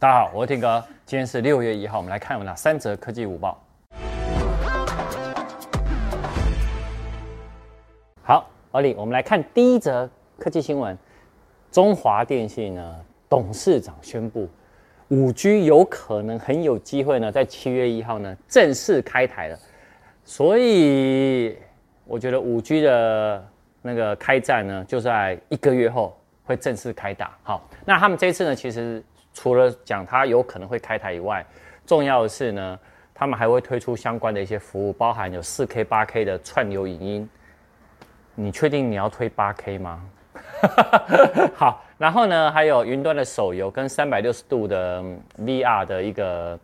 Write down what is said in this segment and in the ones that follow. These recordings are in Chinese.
大家好，我是天哥。今天是六月一号，我们来看有哪三则科技午报。好，奥利，我们来看第一则科技新闻：中华电信呢董事长宣布，五 G 有可能很有机会呢，在七月一号呢正式开台了。所以我觉得五 G 的那个开战呢，就在一个月后会正式开打。好，那他们这次呢，其实。除了讲它有可能会开台以外，重要的是呢，他们还会推出相关的一些服务，包含有四 K、八 K 的串流影音。你确定你要推八 K 吗？好，然后呢，还有云端的手游跟三百六十度的 VR 的一个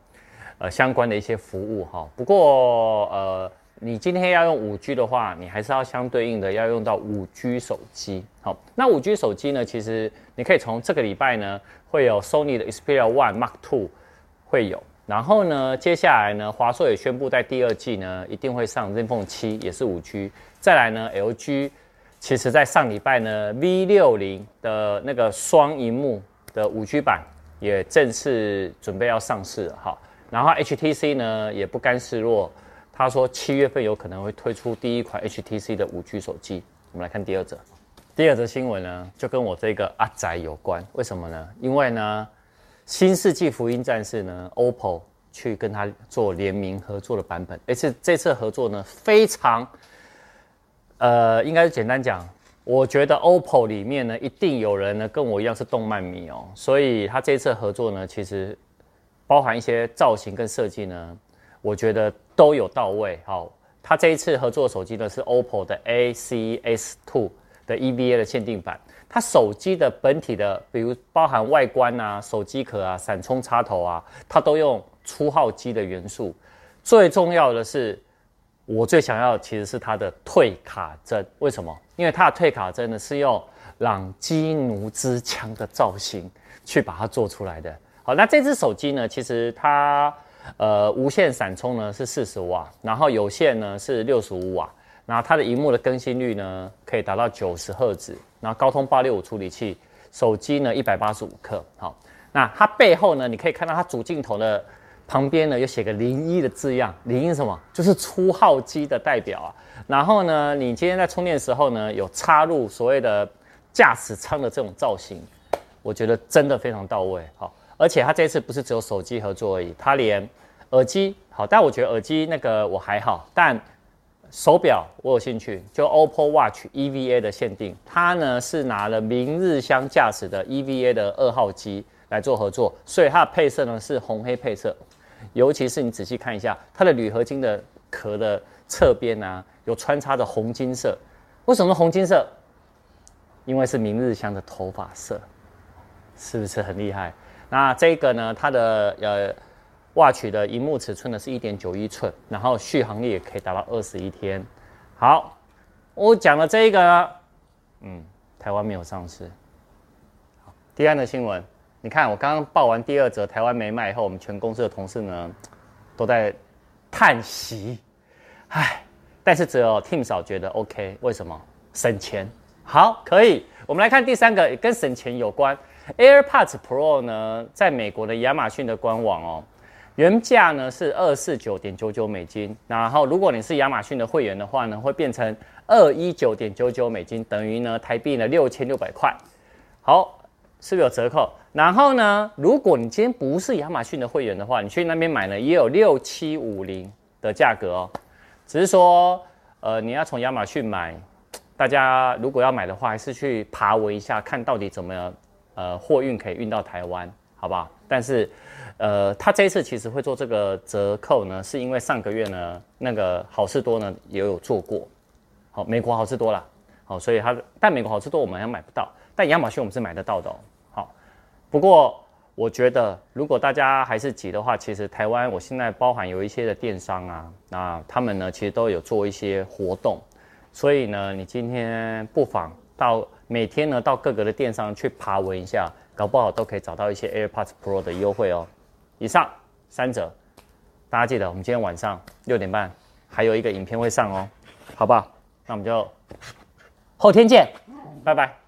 呃相关的一些服务哈。不过呃。你今天要用五 G 的话，你还是要相对应的要用到五 G 手机。好，那五 G 手机呢？其实你可以从这个礼拜呢，会有 Sony 的 Xperia One Mark Two 会有。然后呢，接下来呢，华硕也宣布在第二季呢，一定会上 ZenFone 7，也是五 G。再来呢，LG 其实在上礼拜呢，V 六零的那个双荧幕的五 G 版也正式准备要上市了。好，然后 HTC 呢也不甘示弱。他说七月份有可能会推出第一款 HTC 的五 G 手机。我们来看第二则，第二则新闻呢，就跟我这个阿宅有关。为什么呢？因为呢，新世纪福音战士呢，OPPO 去跟他做联名合作的版本。而且这次合作呢，非常，呃，应该是简单讲，我觉得 OPPO 里面呢，一定有人呢跟我一样是动漫迷哦，所以他这次合作呢，其实包含一些造型跟设计呢。我觉得都有到位。好，他这一次合作的手机呢是 OPPO 的 A-C-S2 的 EVA 的限定版。它手机的本体的，比如包含外观啊、手机壳啊、闪充插头啊，它都用初号机的元素。最重要的是，我最想要其实是它的退卡针。为什么？因为它的退卡针呢是用朗基努兹枪的造型去把它做出来的。好，那这只手机呢，其实它。呃，无线闪充呢是四十瓦，然后有线呢是六十五瓦，然后它的荧幕的更新率呢可以达到九十赫兹，然后高通八六五处理器，手机呢一百八十五克。好，那它背后呢，你可以看到它主镜头的旁边呢有写个零一的字样，零一什么？就是初号机的代表啊。然后呢，你今天在充电的时候呢，有插入所谓的驾驶舱的这种造型，我觉得真的非常到位。好。而且它这次不是只有手机合作而已，它连耳机好，但我觉得耳机那个我还好，但手表我有兴趣，就 OPPO Watch EVA 的限定，它呢是拿了明日香驾驶的 EVA 的二号机来做合作，所以它的配色呢是红黑配色，尤其是你仔细看一下它的铝合金的壳的侧边啊，有穿插的红金色，为什么红金色？因为是明日香的头发色，是不是很厉害？那这个呢，它的呃，Watch 的荧幕尺寸呢是一点九一寸，然后续航力也可以达到二十一天。好，我讲了这一个，嗯，台湾没有上市。第二个新闻，你看我刚刚报完第二则台湾没卖以后，我们全公司的同事呢都在叹息，唉，但是只有 Tim 嫂觉得 OK，为什么？省钱。好，可以，我们来看第三个，跟省钱有关。AirPods Pro 呢，在美国的亚马逊的官网哦，原价呢是二四九点九九美金，然后如果你是亚马逊的会员的话呢，会变成二一九点九九美金，等于呢台币呢六千六百块。好，是不是有折扣？然后呢，如果你今天不是亚马逊的会员的话，你去那边买呢也有六七五零的价格哦，只是说呃你要从亚马逊买，大家如果要买的话，还是去爬文一下，看到底怎么样。呃，货运可以运到台湾，好不好？但是，呃，他这一次其实会做这个折扣呢，是因为上个月呢，那个好事多呢也有做过，好，美国好事多啦，好，所以它，但美国好事多我们还买不到，但亚马逊我们是买得到的哦，好。不过我觉得，如果大家还是急的话，其实台湾我现在包含有一些的电商啊，那他们呢其实都有做一些活动，所以呢，你今天不妨到。每天呢，到各个的电商去爬文一下，搞不好都可以找到一些 AirPods Pro 的优惠哦。以上三者，大家记得，我们今天晚上六点半还有一个影片会上哦，好不好？那我们就后天见，拜拜。